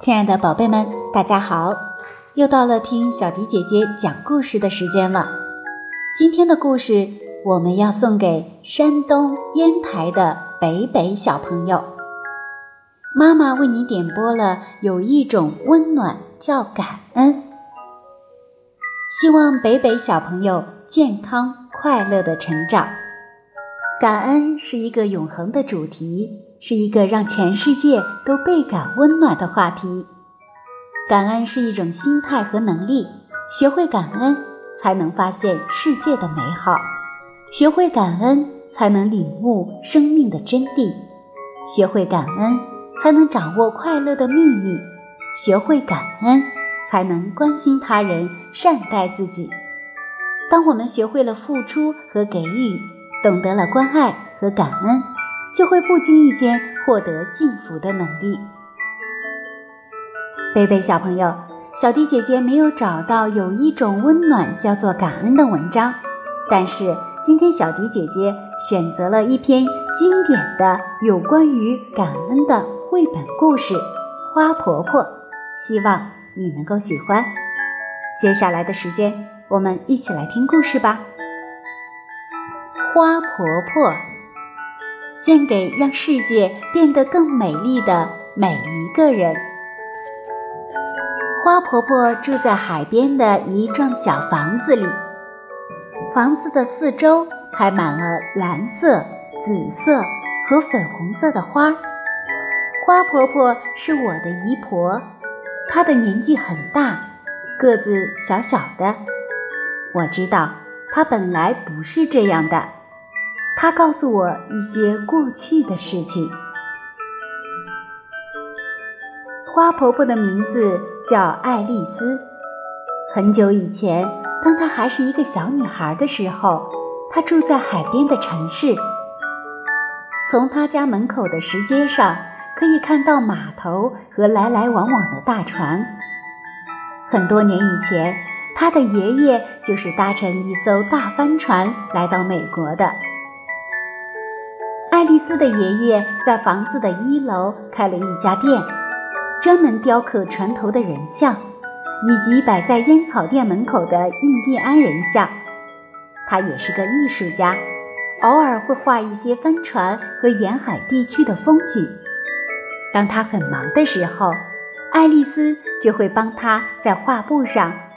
亲爱的宝贝们，大家好！又到了听小迪姐姐讲故事的时间了。今天的故事我们要送给山东烟台的北北小朋友。妈妈为你点播了有一种温暖叫感恩，希望北北小朋友健康快乐的成长。感恩是一个永恒的主题。是一个让全世界都倍感温暖的话题。感恩是一种心态和能力，学会感恩才能发现世界的美好，学会感恩才能领悟生命的真谛，学会感恩才能掌握快乐的秘密，学会感恩才能关心他人、善待自己。当我们学会了付出和给予，懂得了关爱和感恩。就会不经意间获得幸福的能力。贝贝小朋友，小迪姐姐没有找到有一种温暖叫做感恩的文章，但是今天小迪姐姐选择了一篇经典的有关于感恩的绘本故事《花婆婆》，希望你能够喜欢。接下来的时间，我们一起来听故事吧。花婆婆。献给让世界变得更美丽的每一个人。花婆婆住在海边的一幢小房子里，房子的四周开满了蓝色、紫色和粉红色的花。花婆婆是我的姨婆，她的年纪很大，个子小小的。我知道她本来不是这样的。他告诉我一些过去的事情。花婆婆的名字叫爱丽丝。很久以前，当她还是一个小女孩的时候，她住在海边的城市。从她家门口的石阶上，可以看到码头和来来往往的大船。很多年以前，他的爷爷就是搭乘一艘大帆船来到美国的。爱丽丝的爷爷在房子的一楼开了一家店，专门雕刻船头的人像，以及摆在烟草店门口的印第安人像。他也是个艺术家，偶尔会画一些帆船和沿海地区的风景。当他很忙的时候，爱丽丝就会帮他在画布上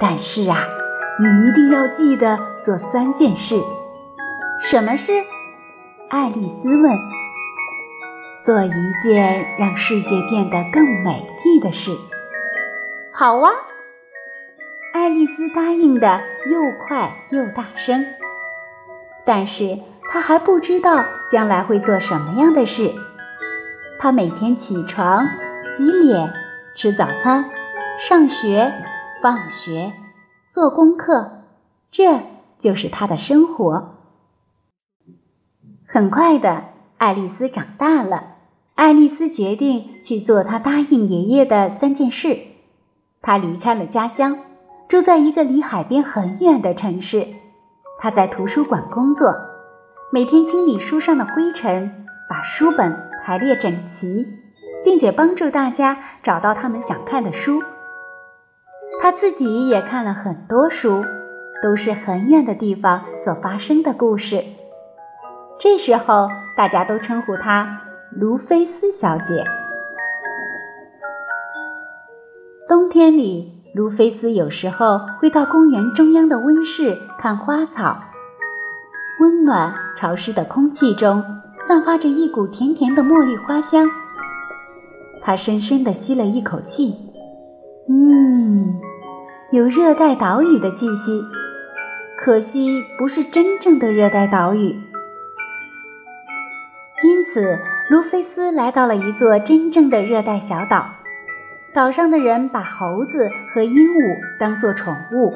但是啊，你一定要记得做三件事。什么事？”爱丽丝问：“做一件让世界变得更美丽的事。”好啊，爱丽丝答应的又快又大声。但是她还不知道将来会做什么样的事。她每天起床、洗脸、吃早餐、上学、放学、做功课，这就是他的生活。很快的，爱丽丝长大了。爱丽丝决定去做她答应爷爷的三件事。她离开了家乡，住在一个离海边很远的城市。她在图书馆工作，每天清理书上的灰尘，把书本排列整齐，并且帮助大家找到他们想看的书。她自己也看了很多书，都是很远的地方所发生的故事。这时候，大家都称呼她卢菲斯小姐。冬天里，卢菲斯有时候会到公园中央的温室看花草。温暖潮湿的空气中散发着一股甜甜的茉莉花香。他深深地吸了一口气，嗯，有热带岛屿的气息。可惜不是真正的热带岛屿。因此，卢菲斯来到了一座真正的热带小岛。岛上的人把猴子和鹦鹉当作宠物。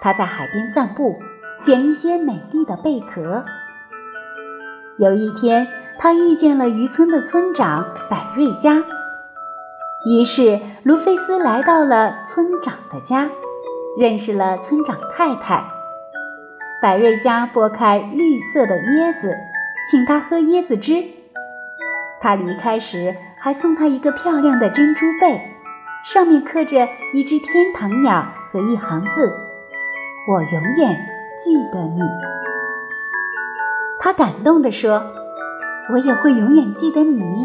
他在海边散步，捡一些美丽的贝壳。有一天，他遇见了渔村的村长百瑞佳。于是，卢菲斯来到了村长的家，认识了村长太太。百瑞家剥开绿色的椰子，请他喝椰子汁。他离开时还送他一个漂亮的珍珠贝，上面刻着一只天堂鸟和一行字：“我永远记得你。”他感动地说：“我也会永远记得你。”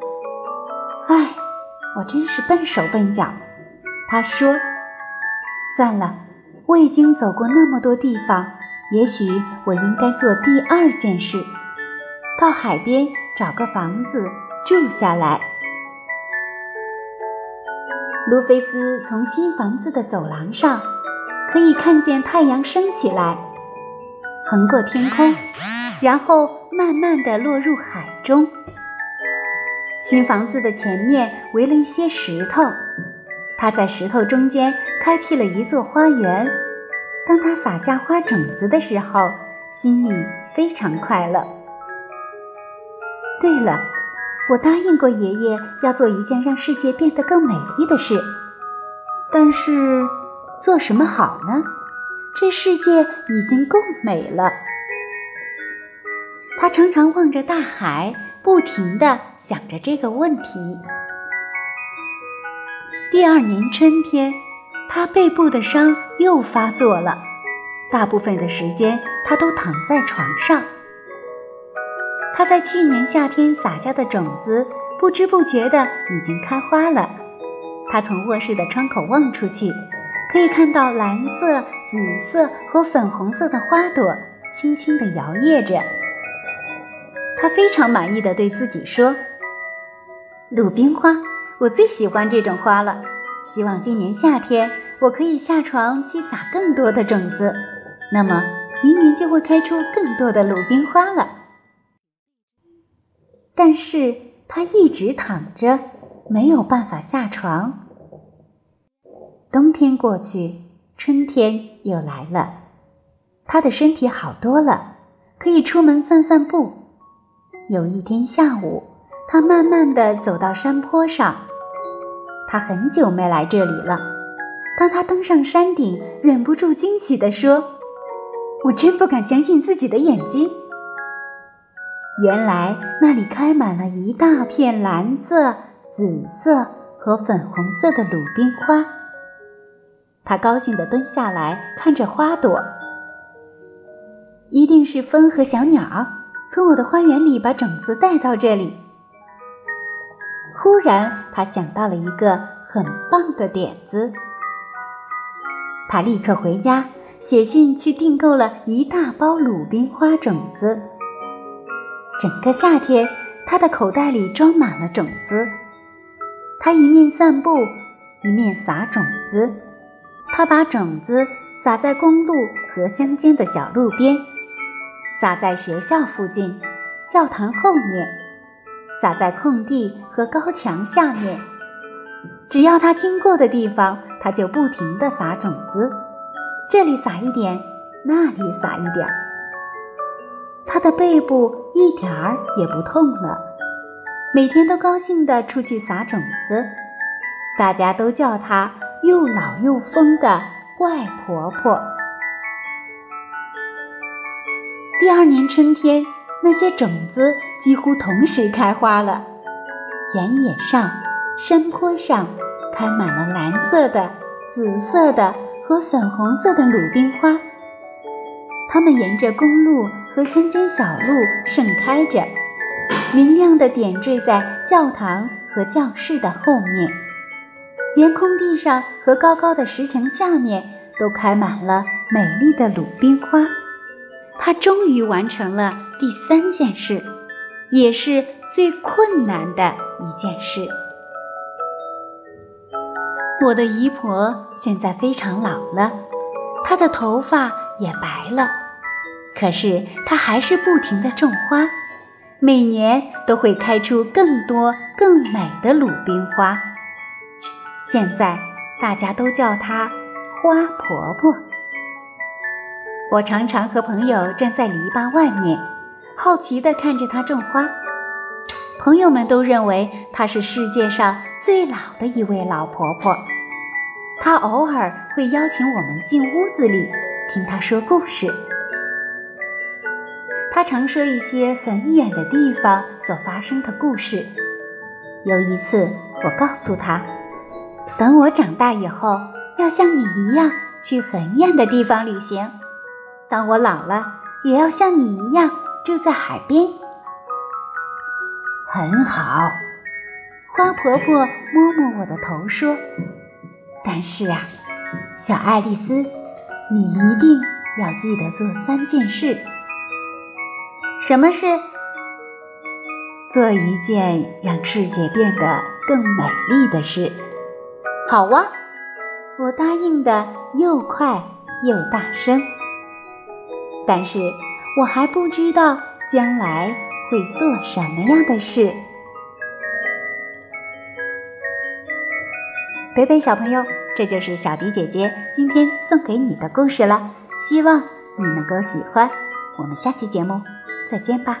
唉，我真是笨手笨脚。他说：“算了，我已经走过那么多地方，也许我应该做第二件事，到海边找个房子住下来。”卢菲斯从新房子的走廊上可以看见太阳升起来，横过天空，然后慢慢地落入海中。新房子的前面围了一些石头，他在石头中间开辟了一座花园。当他撒下花种子的时候，心里非常快乐。对了，我答应过爷爷要做一件让世界变得更美丽的事，但是做什么好呢？这世界已经够美了。他常常望着大海。不停地想着这个问题。第二年春天，他背部的伤又发作了，大部分的时间他都躺在床上。他在去年夏天撒下的种子，不知不觉的已经开花了。他从卧室的窗口望出去，可以看到蓝色、紫色和粉红色的花朵轻轻地摇曳着。他非常满意的对自己说：“鲁冰花，我最喜欢这种花了。希望今年夏天我可以下床去撒更多的种子，那么明年就会开出更多的鲁冰花了。”但是他一直躺着，没有办法下床。冬天过去，春天又来了，他的身体好多了，可以出门散散步。有一天下午，他慢慢地走到山坡上。他很久没来这里了。当他登上山顶，忍不住惊喜地说：“我真不敢相信自己的眼睛！原来那里开满了一大片蓝色、紫色和粉红色的鲁冰花。”他高兴地蹲下来看着花朵，一定是风和小鸟。从我的花园里把种子带到这里。忽然，他想到了一个很棒的点子。他立刻回家写信去订购了一大包鲁冰花种子。整个夏天，他的口袋里装满了种子。他一面散步，一面撒种子。他把种子撒在公路和乡间的小路边。撒在学校附近、教堂后面，撒在空地和高墙下面。只要他经过的地方，他就不停地撒种子，这里撒一点，那里撒一点。他的背部一点儿也不痛了，每天都高兴地出去撒种子。大家都叫他又老又疯的怪婆婆。第二年春天，那些种子几乎同时开花了。原野上、山坡上开满了蓝色的、紫色的和粉红色的鲁冰花。它们沿着公路和乡间小路盛开着，明亮的点缀在教堂和教室的后面，连空地上和高高的石墙下面都开满了美丽的鲁冰花。他终于完成了第三件事，也是最困难的一件事。我的姨婆现在非常老了，她的头发也白了，可是她还是不停地种花，每年都会开出更多更美的鲁冰花。现在大家都叫她花婆婆。我常常和朋友站在篱笆外面，好奇地看着她种花。朋友们都认为她是世界上最老的一位老婆婆。她偶尔会邀请我们进屋子里听她说故事。她常说一些很远的地方所发生的故事。有一次，我告诉她，等我长大以后，要像你一样去很远的地方旅行。当我老了，也要像你一样住在海边。很好，花婆婆摸摸我的头说：“但是啊，小爱丽丝，你一定要记得做三件事。什么事？做一件让世界变得更美丽的事。”好哇，我答应的又快又大声。但是我还不知道将来会做什么样的事。北北小朋友，这就是小迪姐姐今天送给你的故事了，希望你能够喜欢。我们下期节目再见吧。